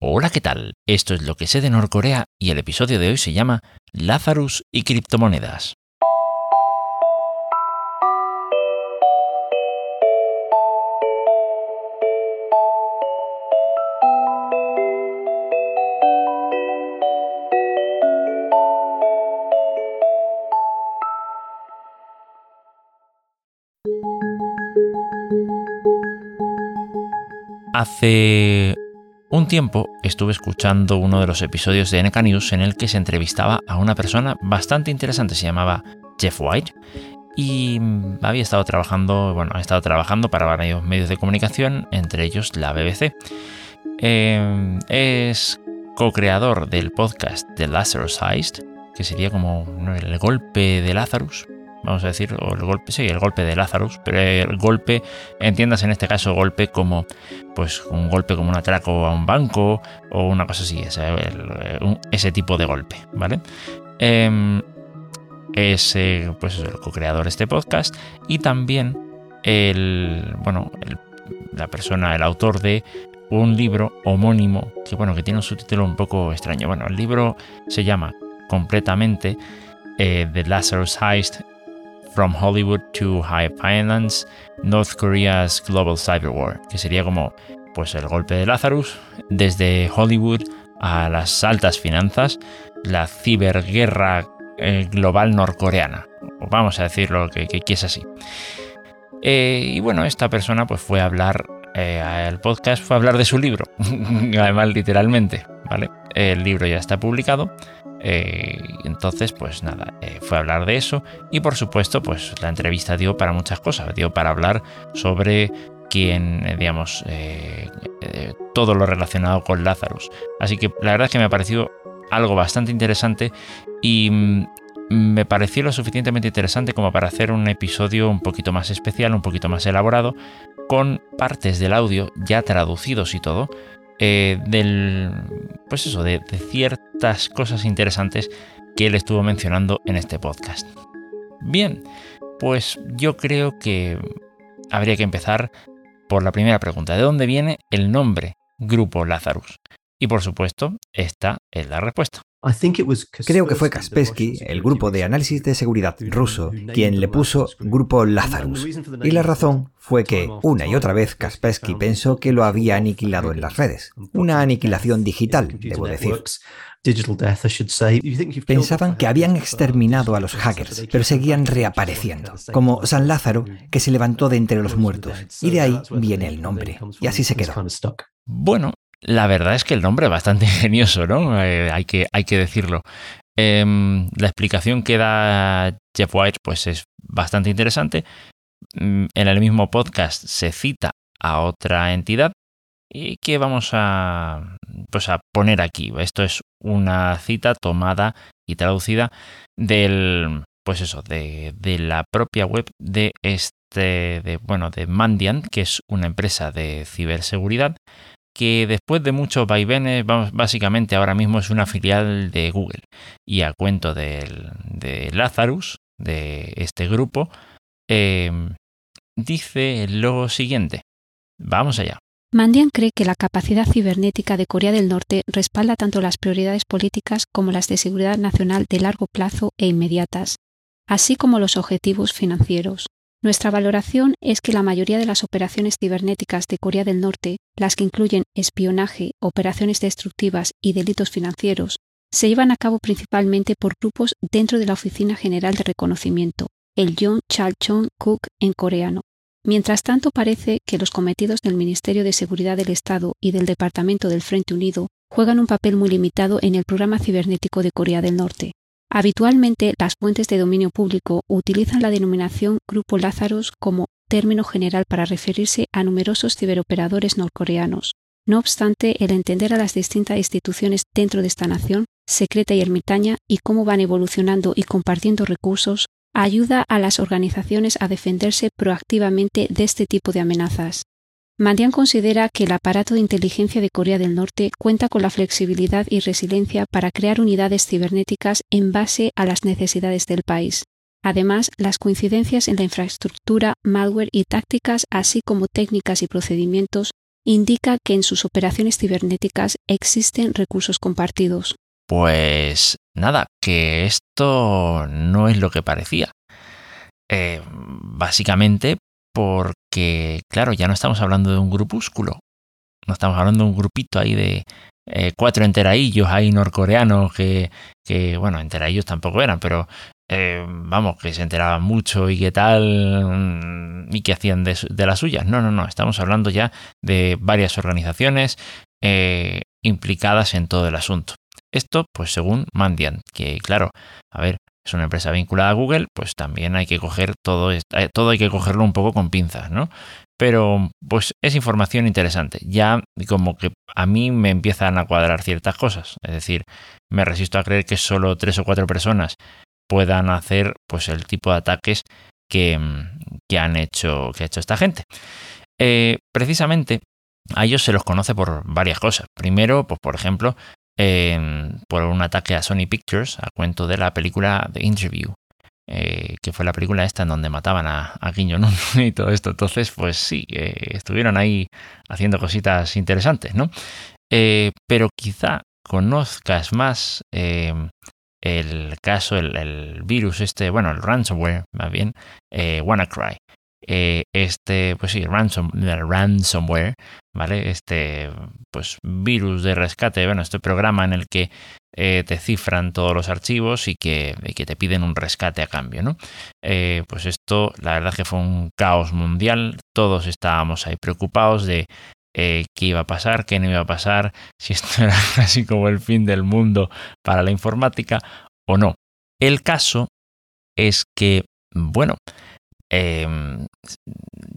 Hola, ¿qué tal? Esto es lo que sé de Norcorea y el episodio de hoy se llama Lazarus y criptomonedas. Hace un tiempo estuve escuchando uno de los episodios de NK News en el que se entrevistaba a una persona bastante interesante, se llamaba Jeff White, y había estado trabajando, bueno, ha estado trabajando para varios medios de comunicación, entre ellos la BBC. Eh, es co-creador del podcast The Lazarus Heist, que sería como el golpe de Lazarus, vamos a decir, o el golpe, sí, el golpe de Lazarus, pero el golpe, entiendas en este caso golpe como, pues un golpe como un atraco a un banco o una cosa así, ese, tipo de golpe, ¿vale? Eh, es pues el co-creador de este podcast y también el, bueno, la persona, el autor de un libro homónimo que, bueno, que tiene un subtítulo un poco extraño. Bueno, el libro se llama completamente eh, The Lazarus Heist From Hollywood to High Finance, North Korea's Global Cyber War, que sería como pues el golpe de Lazarus, desde Hollywood a las altas finanzas, la ciberguerra eh, global norcoreana. Vamos a decirlo que, que, es así. Eh, y bueno, esta persona pues fue a hablar eh, al podcast, fue a hablar de su libro, además literalmente, ¿vale? El libro ya está publicado eh, entonces, pues nada, eh, fue a hablar de eso y por supuesto, pues la entrevista dio para muchas cosas, dio para hablar sobre quién, eh, digamos, todo lo relacionado con Lazarus. Así que la verdad es que me ha parecido algo bastante interesante y mm, me pareció lo suficientemente interesante como para hacer un episodio un poquito más especial, un poquito más elaborado, con partes del audio ya traducidos y todo, eh, del, pues eso, de, ciertas cosas interesantes que él estuvo mencionando en este podcast. Bien, pues yo creo que habría que empezar por la primera pregunta. ¿De dónde viene el nombre Grupo Lazarus? Y por supuesto, esta es la respuesta. Creo que fue Kaspersky, el grupo de análisis de seguridad ruso, quien le puso Grupo Lazarus. Y la razón fue que, una y otra vez, Kaspersky pensó que lo había aniquilado en las redes. Una aniquilación digital, debo decir. Pensaban que habían exterminado a los hackers, pero seguían reapareciendo, como San Lázaro, que se levantó de entre los muertos. Y de ahí viene el nombre. Y así se quedó. Bueno, la verdad es que el nombre es bastante ingenioso, ¿no? Eh, hay, que, hay que decirlo. Em, la explicación que da Jeff White pues es bastante interesante. Mm, en el mismo podcast se cita a otra entidad y que vamos a, pues a poner aquí. Esto es una cita tomada y traducida del, pues eso, de, de la propia web de este, de, bueno, de Mandiant, que es una empresa de ciberseguridad que después de muchos vaivenes, básicamente ahora mismo es una filial de Google. Y a cuento de Lazarus, de este grupo, em, dice lo siguiente. Vamos allá. Mandian cree que la capacidad cibernética de Corea del Norte respalda tanto las prioridades políticas como las de seguridad nacional de largo plazo e inmediatas, así como los objetivos financieros. Nuestra valoración es que la mayoría de las operaciones cibernéticas de Corea del Norte, las que incluyen espionaje, operaciones destructivas y delitos financieros, se llevan a cabo principalmente por grupos dentro de la Oficina General de Reconocimiento, el John Chalchon Cook en coreano. Mientras tanto, parece que los cometidos del Ministerio de Seguridad del Estado y del Departamento del Frente Unido juegan un papel muy limitado en el programa cibernético de Corea del Norte. Habitualmente, las fuentes de dominio público utilizan la denominación Grupo Lazarus como término general para referirse a numerosos ciberoperadores norcoreanos. No obstante, el entender a las distintas instituciones dentro de esta nación, secreta y ermitaña, y cómo van evolucionando y compartiendo recursos, ayuda a las organizaciones a defenderse proactivamente de este tipo de amenazas. Mandian considera que el aparato de inteligencia de Corea del Norte cuenta con la flexibilidad y resiliencia para crear unidades cibernéticas en base a las necesidades del país. Además, las coincidencias en la infraestructura, malware y tácticas, así como técnicas y procedimientos, indica que en sus operaciones cibernéticas existen recursos compartidos. Pues nada, que esto no es lo que parecía. Eh, básicamente porque, claro, ya no estamos hablando de un grupúsculo, no estamos hablando de un grupito ahí de eh, cuatro enteraillos ahí norcoreanos que, que, bueno, enteraillos tampoco eran, pero eh, vamos, que se enteraban mucho y qué tal mm, y que hacían de, las suyas. No, no, no, estamos hablando ya de varias organizaciones implicadas en todo el asunto. Esto, pues según Mandiant, que claro, a ver, es una empresa vinculada a Google, pues también hay que coger todo, eh, todo hay que cogerlo un poco con pinzas, ¿no? Pero pues es información interesante. Ya como que a mí me empiezan a cuadrar ciertas cosas. Es decir, me resisto a creer que solo tres o cuatro personas puedan hacer pues el tipo de ataques que, que han hecho, que ha hecho esta gente. Eh, precisamente a ellos se los conoce por varias cosas. Primero, pues por ejemplo, por un ataque a Sony Pictures a cuento de la película The Interview, eh, que fue la película esta en donde mataban a, a y todo esto. Entonces, pues sí, eh, estuvieron ahí haciendo cositas interesantes, ¿no? Eh, pero quizá conozcas más el caso, el, virus este, bueno, el ransomware más bien, WannaCry. Este, pues sí, ransom, ransomware, ¿vale? Este, pues virus de rescate, bueno, este programa en el que eh, te cifran todos los archivos y que, que, te piden un rescate a cambio, ¿no? Eh, pues esto, la verdad que fue un caos mundial, todos estábamos ahí preocupados de qué iba a pasar, qué no iba a pasar, si esto era casi como el fin del mundo para la informática o no. El caso es que, bueno, Em,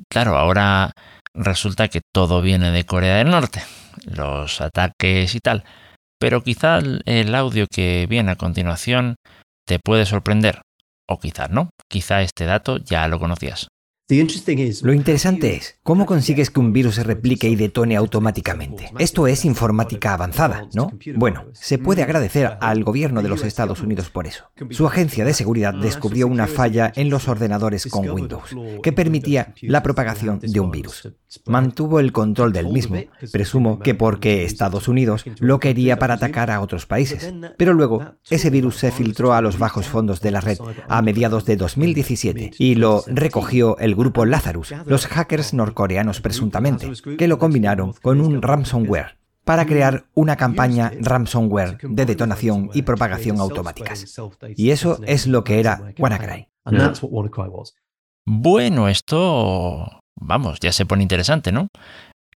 claro, ahora resulta que todo viene de Corea del Norte, los ataques y tal, pero quizá el audio que viene a continuación te puede sorprender, o quizás no, quizá este dato ya lo conocías. Lo interesante es cómo consigues que un virus se replique y detone automáticamente. Esto es informática avanzada, ¿no? Bueno, se puede agradecer al gobierno de los Estados Unidos por eso. Su agencia de seguridad descubrió una falla en los ordenadores con Windows que permitía la propagación de un virus. Mantuvo el control del mismo, presumo que porque Estados Unidos lo quería para atacar a otros países. Pero luego, ese virus se filtró a los bajos fondos de la red a mediados de 2017 y lo recogió el grupo Lazarus, los hackers norcoreanos presuntamente, que lo combinaron con un ransomware para crear una campaña ransomware de detonación y propagación automáticas. Y eso es lo que era WannaCry. Bueno, esto, vamos, ya se pone interesante, ¿no?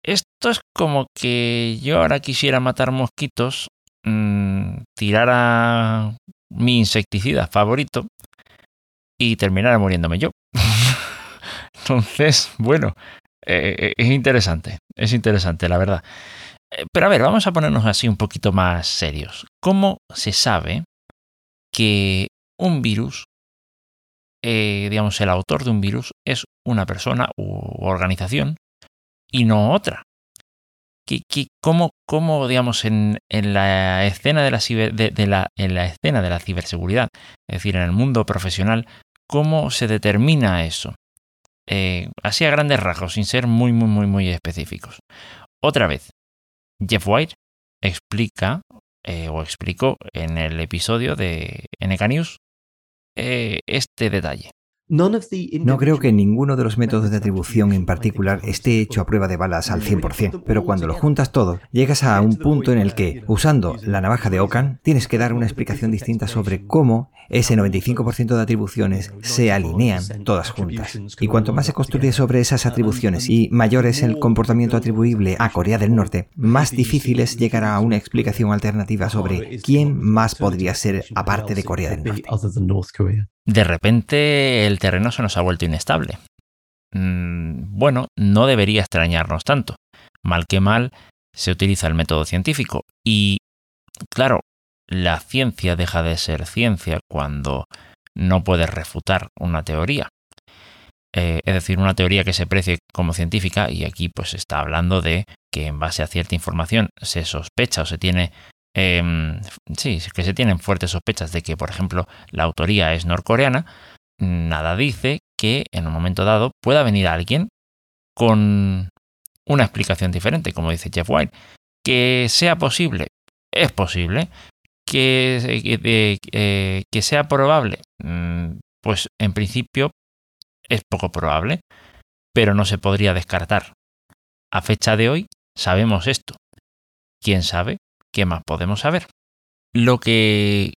Esto es como que yo ahora quisiera matar mosquitos, mmm, tirara mi insecticida favorito y terminara muriéndome yo. Entonces, bueno, eh, eh, es interesante, es interesante, la verdad. Eh, pero a ver, vamos a ponernos así un poquito más serios. ¿Cómo se sabe que un virus, digamos, el autor de un virus es una persona u organización y no otra? cómo, cómo, digamos, en, la escena de la, la, en la escena de la ciberseguridad, es decir, en el mundo profesional, cómo se determina eso? Eh, así a grandes rasgos, sin ser muy, muy, muy, muy específicos. Otra vez, Jeff White explica eh, o explicó en el episodio de NK News eh, este detalle. No creo que ninguno de los métodos de atribución en particular esté hecho a prueba de balas al 100%, pero cuando lo juntas todo, llegas a un punto en el que, usando la navaja de Ocan, tienes que dar una explicación distinta sobre cómo ese 95% de atribuciones se alinean todas juntas. Y cuanto más se construye sobre esas atribuciones y mayor es el comportamiento atribuible a Corea del Norte, más difícil es llegar a una explicación alternativa sobre quién más podría ser aparte de Corea del Norte de repente el terreno se nos ha vuelto inestable. Mm, bueno, no debería extrañarnos tanto. Mal que mal, se utiliza el método científico. Y, claro, la ciencia deja de ser ciencia cuando no puedes refutar una teoría. Eh, es decir, una teoría que se precie como científica, y aquí pues está hablando de que en base a cierta información se sospecha o se tiene Em, sí, que se tienen fuertes sospechas de que, por ejemplo, la autoría es norcoreana, nada dice que en un momento dado pueda venir alguien con una explicación diferente, como dice Jeff White. Que sea posible, es posible. Que, que sea probable, mm, pues en principio es poco probable, pero no se podría descartar. A fecha de hoy sabemos esto. ¿Quién sabe qué más podemos saber? Lo que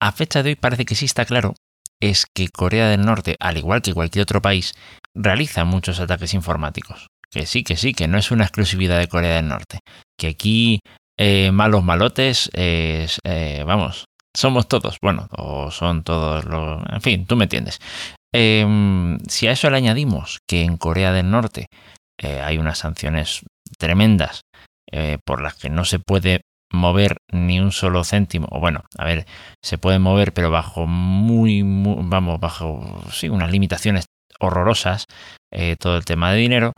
a fecha de hoy parece que sí está claro es que Corea del Norte, al igual que cualquier otro país, realiza muchos ataques informáticos. Que sí, que sí, que no es una exclusividad de Corea del Norte. Que aquí eh, malos malotes, eh, vamos, somos todos, bueno, o son todos los... En fin, tú me entiendes. Em, si a eso le añadimos que en Corea del Norte eh, hay unas sanciones tremendas por las que no se puede mover ni un solo céntimo, o bueno, a ver, se puede mover, pero bajo muy, vamos, bajo, sí, unas limitaciones horrorosas, eh, todo el tema de dinero,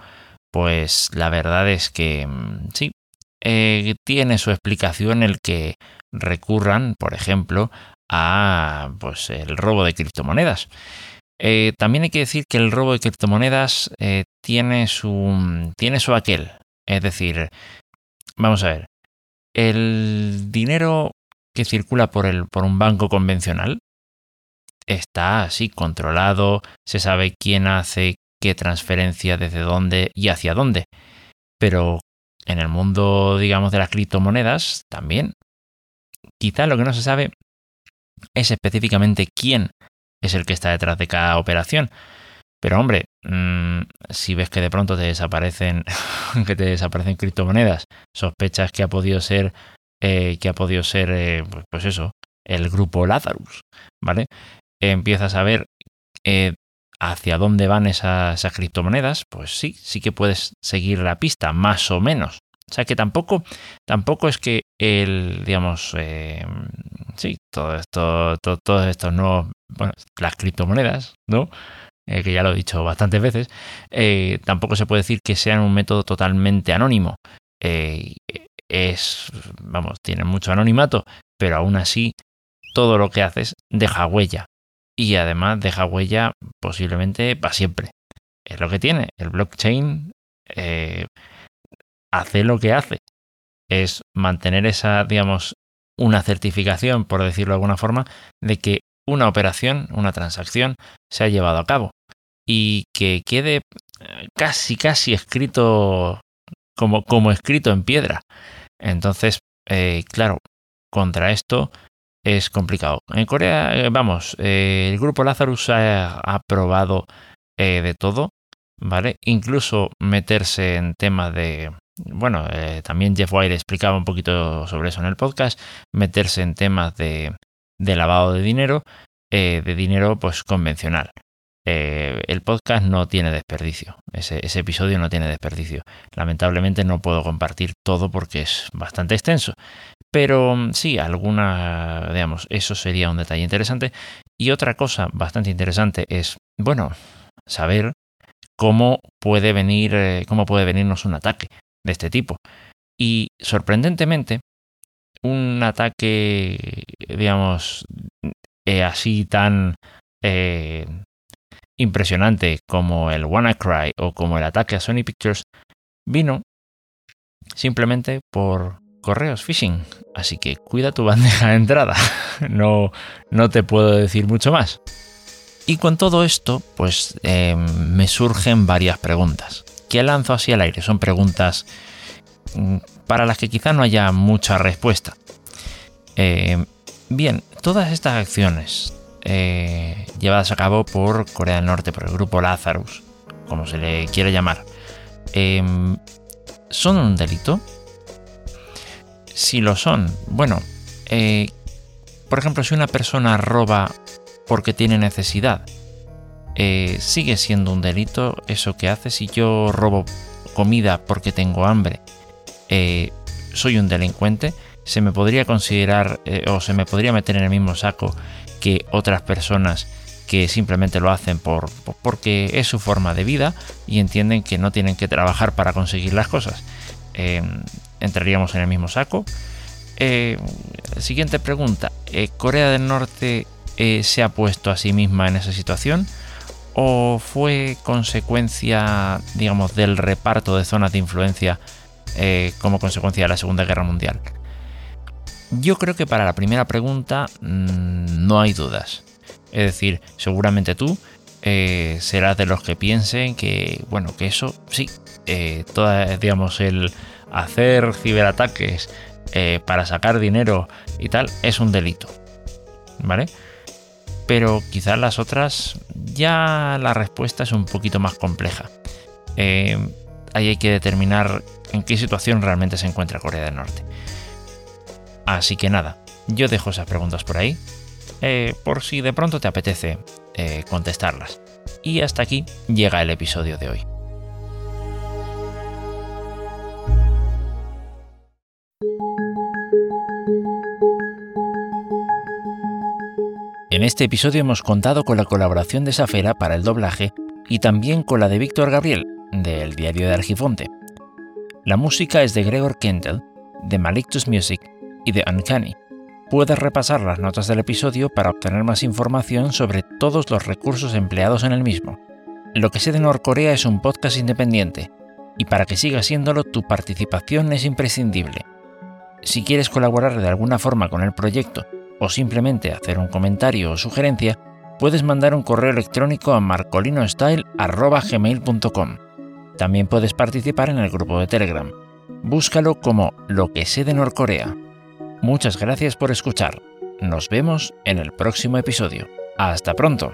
pues la verdad es que mm, sí, tiene su explicación el que recurran, por ejemplo, a pues el robo de criptomonedas. Eh, también hay que decir que el robo de criptomonedas eh, tiene, su, tiene su aquel. Es decir, vamos a ver, el dinero que circula por, el, por un banco convencional está así controlado, se sabe quién hace qué transferencia, desde dónde y hacia dónde. Pero en el mundo, digamos, de las criptomonedas también. Quizá lo que no se sabe es específicamente quién es el que está detrás de cada operación. Pero hombre, mm, si ves que de pronto te desaparecen, que te desaparecen criptomonedas, sospechas que ha podido ser, eh, que ha podido ser, eh, pues, pues, eso, el grupo Lazarus, ¿vale? empiezas a ver eh, hacia dónde van esas, criptomonedas, pues sí, sí que puedes seguir la pista, más o menos. O sea que tampoco, tampoco es que el, digamos, sí, todo esto, todos estos nuevos bueno, las criptomonedas, ¿no? Eh, que ya lo he dicho bastantes veces, eh, tampoco se puede decir que sean un método totalmente anónimo. Eh, es, vamos, tiene mucho anonimato, pero aún así todo lo que haces deja huella. Y además deja huella posiblemente para siempre. Es lo que tiene. El blockchain hace lo que hace. Es mantener esa, digamos, una certificación, por decirlo de alguna forma, de que una operación, una transacción, se ha llevado a cabo y que quede eh, casi, casi escrito como, como escrito en piedra. Entonces, eh, claro, contra esto es complicado. En Corea, eh, vamos, el grupo Lazarus ha, ha probado de todo, ¿vale? Incluso meterse en temas de, bueno, también Jeff White explicaba un poquito sobre eso en el podcast, meterse en temas de, de lavado de dinero, de dinero pues convencional. Eh, el podcast no tiene desperdicio, ese, episodio no tiene desperdicio. Lamentablemente no puedo compartir todo porque es bastante extenso, pero mm, sí, alguna, digamos, eso sería un detalle interesante. Y otra cosa bastante interesante es, bueno, saber cómo puede venir, eh, cómo puede venirnos un ataque de este tipo. Y sorprendentemente, un ataque, digamos, eh, así tan impresionante como el WannaCry o como el ataque a Sony Pictures vino simplemente por correos phishing. Así que cuida tu bandeja de entrada. No, no te puedo decir mucho más. Y con todo esto, pues em, me surgen varias preguntas. Que lanzo así al aire. Son preguntas mm, para las que quizá no haya mucha respuesta. Eh, bien, todas estas acciones eh, llevadas a cabo por Corea del Norte, por el grupo Lazarus, como se le quiere llamar, em, ¿son un delito? Si lo son, bueno, eh, por ejemplo, si una persona roba porque tiene necesidad, sigue siendo un delito eso que hace. Si yo robo comida porque tengo hambre, soy un delincuente se me podría considerar eh, o se me podría meter en el mismo saco que otras personas que simplemente lo hacen por, porque es su forma de vida y entienden que no tienen que trabajar para conseguir las cosas. Em, entraríamos en el mismo saco. Eh, siguiente pregunta. Eh, ¿Corea del Norte se ha puesto a sí misma en esa situación? ¿O fue consecuencia, digamos, del reparto de zonas de influencia eh, como consecuencia de la Segunda Guerra Mundial? Yo creo que para la primera pregunta mm, no hay dudas. Es decir, seguramente tú eh, serás de los que piensen que, bueno, que eso sí, eh, digamos, el hacer ciberataques eh, para sacar dinero y tal es un delito. ¿Vale? Pero quizás las otras ya la respuesta es un poquito más compleja. ahí hay que determinar en qué situación realmente se encuentra Corea del Norte. Así que nada, yo dejo esas preguntas por ahí, eh, por si de pronto te apetece eh, contestarlas. Y hasta aquí llega el episodio de hoy. En este episodio hemos contado con la colaboración de Safera para el doblaje y también con la de Víctor Gabriel, del Diario de Argifonte. La música es de Gregor Kendall, de Malictus Music y de Uncanny. Puedes repasar las notas del episodio para obtener más información sobre todos los recursos empleados en el mismo. Lo que sé de Norcorea es un podcast independiente, y para que siga siéndolo tu participación es imprescindible. Si quieres colaborar de alguna forma con el proyecto o simplemente hacer un comentario o sugerencia, puedes mandar un correo electrónico a marcolinostyle.gmail.com. También puedes participar en el grupo de Telegram. Búscalo como Lo que sé de Norcorea. Muchas gracias por escuchar. Nos vemos en el próximo episodio. Hasta pronto.